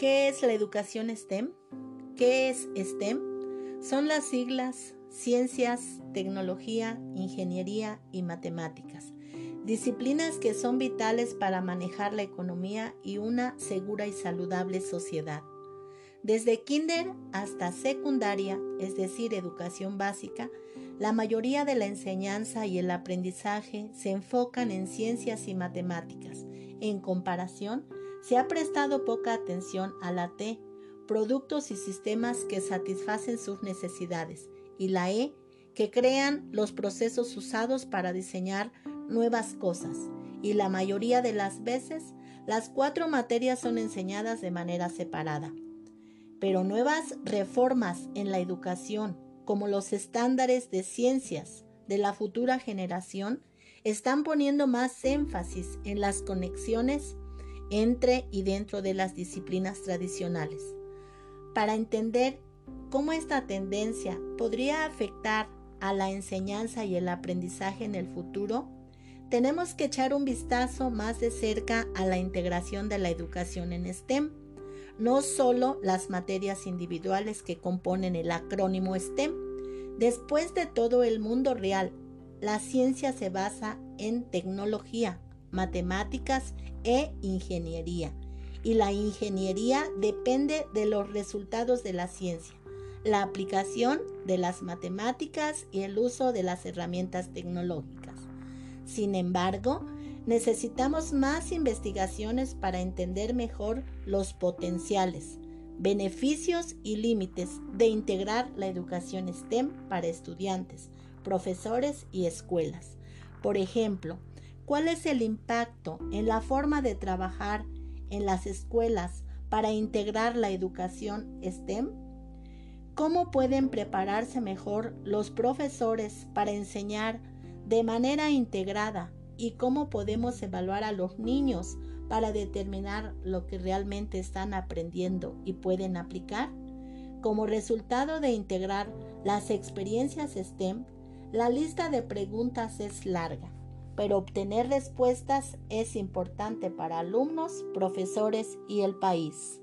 ¿Qué es la educación STEM? ¿Qué es STEM? Son las siglas Ciencias, Tecnología, Ingeniería y Matemáticas. Disciplinas que son vitales para manejar la economía y una segura y saludable sociedad. Desde kinder hasta secundaria, es decir, educación básica, la mayoría de la enseñanza y el aprendizaje se enfocan en ciencias y matemáticas. En comparación, se ha prestado poca atención a la T, productos y sistemas que satisfacen sus necesidades, y la E, que crean los procesos usados para diseñar nuevas cosas. Y la mayoría de las veces, las cuatro materias son enseñadas de manera separada. Pero nuevas reformas en la educación, como los estándares de ciencias de la futura generación, están poniendo más énfasis en las conexiones entre y dentro de las disciplinas tradicionales. Para entender cómo esta tendencia podría afectar a la enseñanza y el aprendizaje en el futuro, tenemos que echar un vistazo más de cerca a la integración de la educación en STEM no solo las materias individuales que componen el acrónimo STEM. Después de todo el mundo real, la ciencia se basa en tecnología, matemáticas e ingeniería. Y la ingeniería depende de los resultados de la ciencia, la aplicación de las matemáticas y el uso de las herramientas tecnológicas. Sin embargo, necesitamos más investigaciones para entender mejor los potenciales, beneficios y límites de integrar la educación STEM para estudiantes, profesores y escuelas. Por ejemplo, ¿cuál es el impacto en la forma de trabajar en las escuelas para integrar la educación STEM? ¿Cómo pueden prepararse mejor los profesores para enseñar de manera integrada y cómo podemos evaluar a los niños para determinar lo que realmente están aprendiendo y pueden aplicar. Como resultado de integrar las experiencias STEM, la lista de preguntas es larga, pero obtener respuestas es importante para alumnos, profesores y el país.